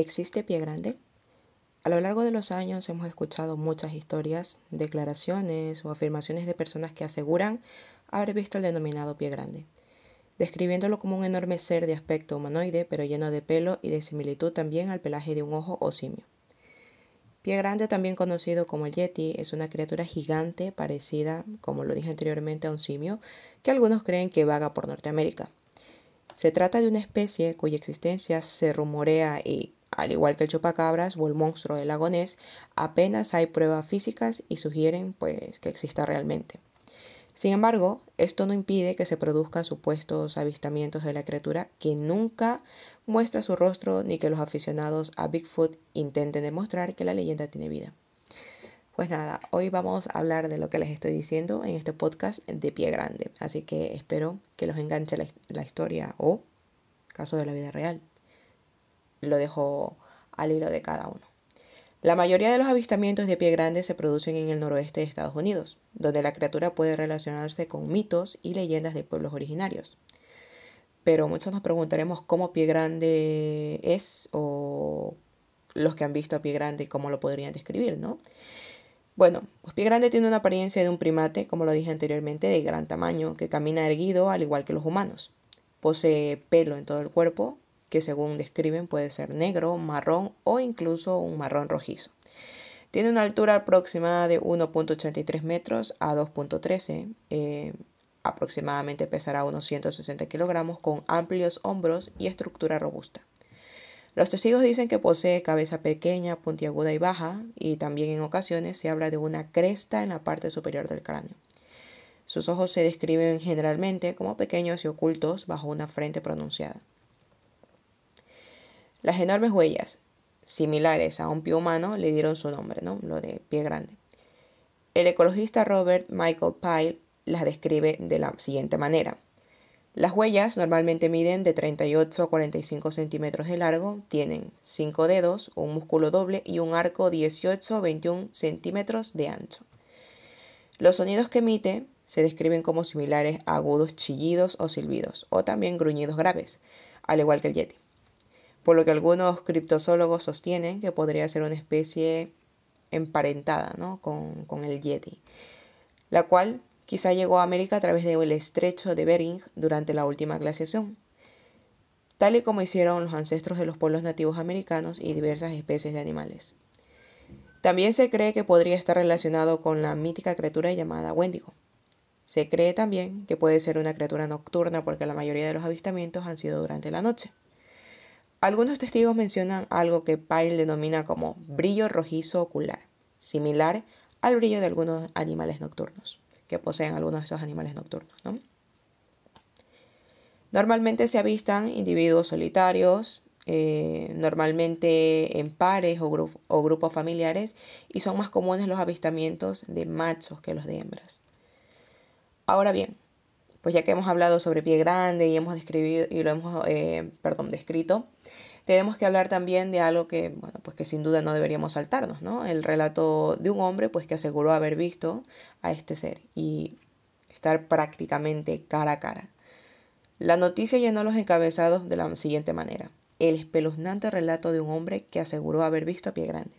¿Existe pie grande? A lo largo de los años hemos escuchado muchas historias, declaraciones o afirmaciones de personas que aseguran haber visto el denominado pie grande, describiéndolo como un enorme ser de aspecto humanoide pero lleno de pelo y de similitud también al pelaje de un ojo o simio. Pie grande, también conocido como el yeti, es una criatura gigante parecida, como lo dije anteriormente, a un simio, que algunos creen que vaga por Norteamérica. Se trata de una especie cuya existencia se rumorea y al igual que el chupacabras o el monstruo del lago apenas hay pruebas físicas y sugieren pues que exista realmente. Sin embargo, esto no impide que se produzcan supuestos avistamientos de la criatura que nunca muestra su rostro ni que los aficionados a Bigfoot intenten demostrar que la leyenda tiene vida. Pues nada, hoy vamos a hablar de lo que les estoy diciendo en este podcast de pie grande, así que espero que los enganche la historia o caso de la vida real lo dejo al hilo de cada uno. La mayoría de los avistamientos de pie grande se producen en el noroeste de Estados Unidos, donde la criatura puede relacionarse con mitos y leyendas de pueblos originarios. Pero muchos nos preguntaremos cómo pie grande es o los que han visto a pie grande cómo lo podrían describir, ¿no? Bueno, pues pie grande tiene una apariencia de un primate, como lo dije anteriormente, de gran tamaño, que camina erguido al igual que los humanos. Posee pelo en todo el cuerpo, que según describen puede ser negro, marrón o incluso un marrón rojizo. Tiene una altura aproximada de 1.83 metros a 2.13. Eh, aproximadamente pesará unos 160 kilogramos con amplios hombros y estructura robusta. Los testigos dicen que posee cabeza pequeña, puntiaguda y baja, y también en ocasiones se habla de una cresta en la parte superior del cráneo. Sus ojos se describen generalmente como pequeños y ocultos bajo una frente pronunciada. Las enormes huellas, similares a un pie humano, le dieron su nombre, ¿no? Lo de pie grande. El ecologista Robert Michael Pyle las describe de la siguiente manera. Las huellas normalmente miden de 38 a 45 centímetros de largo, tienen 5 dedos, un músculo doble y un arco 18 a 21 centímetros de ancho. Los sonidos que emite se describen como similares a agudos chillidos o silbidos, o también gruñidos graves, al igual que el yeti por lo que algunos criptozoólogos sostienen que podría ser una especie emparentada con, con, el Yeti, la cual quizá llegó a América a través del estrecho de Bering durante la última glaciación, tal y como hicieron los ancestros de los pueblos nativos americanos y diversas especies de animales. También se cree que podría estar relacionado con la mítica criatura llamada Wendigo. Se cree también que puede ser una criatura nocturna porque la mayoría de los avistamientos han sido durante la noche. Algunos testigos mencionan algo que Pyle denomina como brillo rojizo ocular, similar al brillo de algunos animales nocturnos, que poseen algunos de estos animales nocturnos. Normalmente se avistan individuos solitarios, eh, normalmente en pares o, o grupos familiares, y son más comunes los avistamientos de machos que los de hembras. Ahora bien, pues ya que hemos hablado sobre pie grande y hemos describido y lo hemos, eh, perdón, descrito, tenemos que hablar también de algo que, bueno, pues que sin duda no deberíamos saltarnos, ¿no? El relato de un hombre, pues que aseguró haber visto a este ser y estar prácticamente cara a cara. La noticia llenó los encabezados de la siguiente manera. El espeluznante relato de un hombre que aseguró haber visto a pie grande.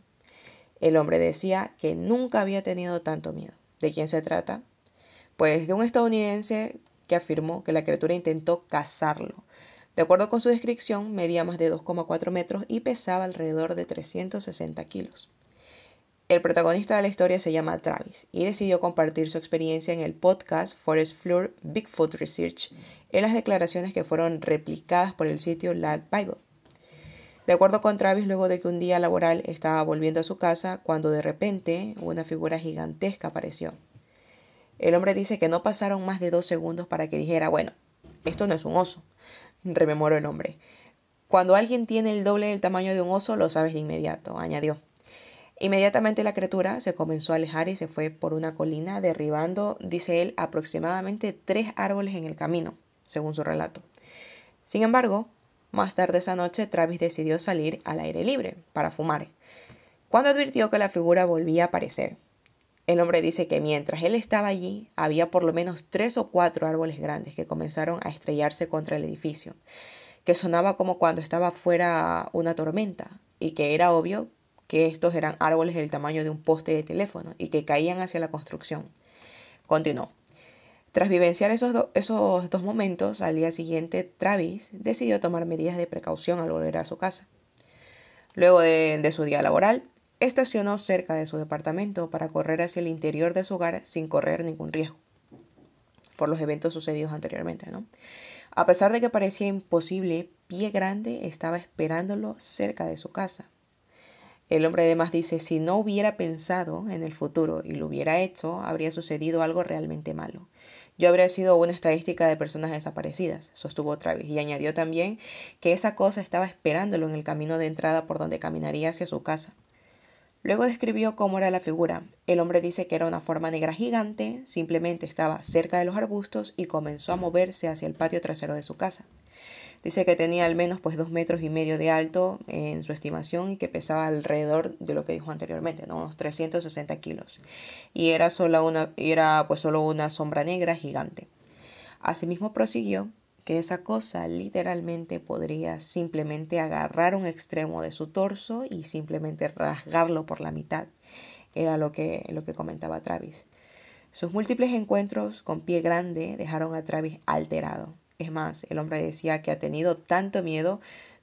El hombre decía que nunca había tenido tanto miedo. ¿De quién se trata? Pues de un estadounidense que afirmó que la criatura intentó cazarlo. De acuerdo con su descripción, medía más de 2,4 metros y pesaba alrededor de 360 kilos. El protagonista de la historia se llama Travis y decidió compartir su experiencia en el podcast Forest Floor Bigfoot Research en las declaraciones que fueron replicadas por el sitio Lad Bible. De acuerdo con Travis, luego de que un día laboral estaba volviendo a su casa, cuando de repente una figura gigantesca apareció. El hombre dice que no pasaron más de dos segundos para que dijera, bueno, esto no es un oso, rememoró el hombre. Cuando alguien tiene el doble del tamaño de un oso, lo sabes de inmediato, añadió. Inmediatamente la criatura se comenzó a alejar y se fue por una colina, derribando, dice él, aproximadamente tres árboles en el camino, según su relato. Sin embargo, más tarde esa noche, Travis decidió salir al aire libre para fumar, cuando advirtió que la figura volvía a aparecer, el hombre dice que mientras él estaba allí, había por lo menos tres o cuatro árboles grandes que comenzaron a estrellarse contra el edificio, que sonaba como cuando estaba fuera una tormenta, y que era obvio que estos eran árboles del tamaño de un poste de teléfono y que caían hacia la construcción. Continuó. Tras vivenciar esos, esos dos momentos, al día siguiente Travis decidió tomar medidas de precaución al volver a su casa. Luego de, su día laboral, estacionó cerca de su departamento para correr hacia el interior de su hogar sin correr ningún riesgo por los eventos sucedidos anteriormente. ¿no? A pesar de que parecía imposible, Pie Grande estaba esperándolo cerca de su casa. El hombre además dice, si no hubiera pensado en el futuro y lo hubiera hecho, habría sucedido algo realmente malo. Yo habría sido una estadística de personas desaparecidas, sostuvo Travis, y añadió también que esa cosa estaba esperándolo en el camino de entrada por donde caminaría hacia su casa. Luego describió cómo era la figura. El hombre dice que era una forma negra gigante, simplemente estaba cerca de los arbustos y comenzó a moverse hacia el patio trasero de su casa. Dice que tenía al menos pues dos metros y medio de alto en su estimación y que pesaba alrededor de lo que dijo anteriormente, unos 360 kilos. Y era, una, era pues solo una sombra negra gigante. Asimismo prosiguió que esa cosa literalmente podría simplemente agarrar un extremo de su torso y simplemente rasgarlo por la mitad. Era lo que, lo que comentaba Travis. Sus múltiples encuentros con pie grande dejaron a Travis alterado. Es más, el hombre decía que ha tenido tanto miedo,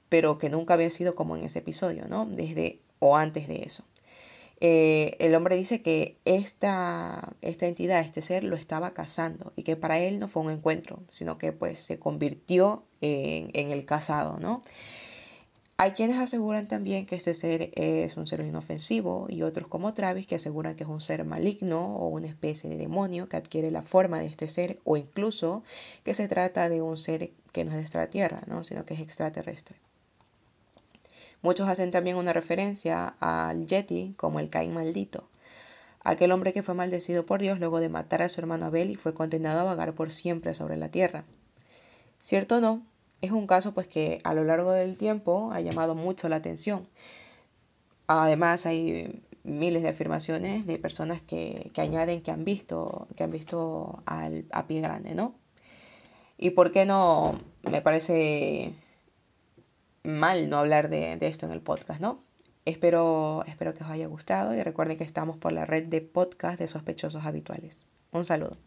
pero que nunca había sido como en ese episodio, ¿no? Desde o antes de eso. Eh, el hombre dice que esta, esta entidad, este ser, lo estaba cazando y que para él no fue un encuentro, sino que pues se convirtió en, en el cazado, ¿no? Hay quienes aseguran también que este ser es un ser inofensivo y otros como Travis que aseguran que es un ser maligno o una especie de demonio que adquiere la forma de este ser o incluso que se trata de un ser que no es de esta tierra, ¿no? sino que es extraterrestre. Muchos hacen también una referencia al Yeti como el Caín maldito, aquel hombre que fue maldecido por Dios luego de matar a su hermano Abel y fue condenado a vagar por siempre sobre la tierra. Cierto o no, es un caso pues que a lo largo del tiempo ha llamado mucho la atención. Además hay miles de afirmaciones de personas que, añaden que han visto, que han visto al, a pie grande, ¿no? Y por qué no, me parece mal no hablar de, esto en el podcast, ¿no? Espero, espero que os haya gustado y recuerden que estamos por la red de podcast de sospechosos habituales. Un saludo.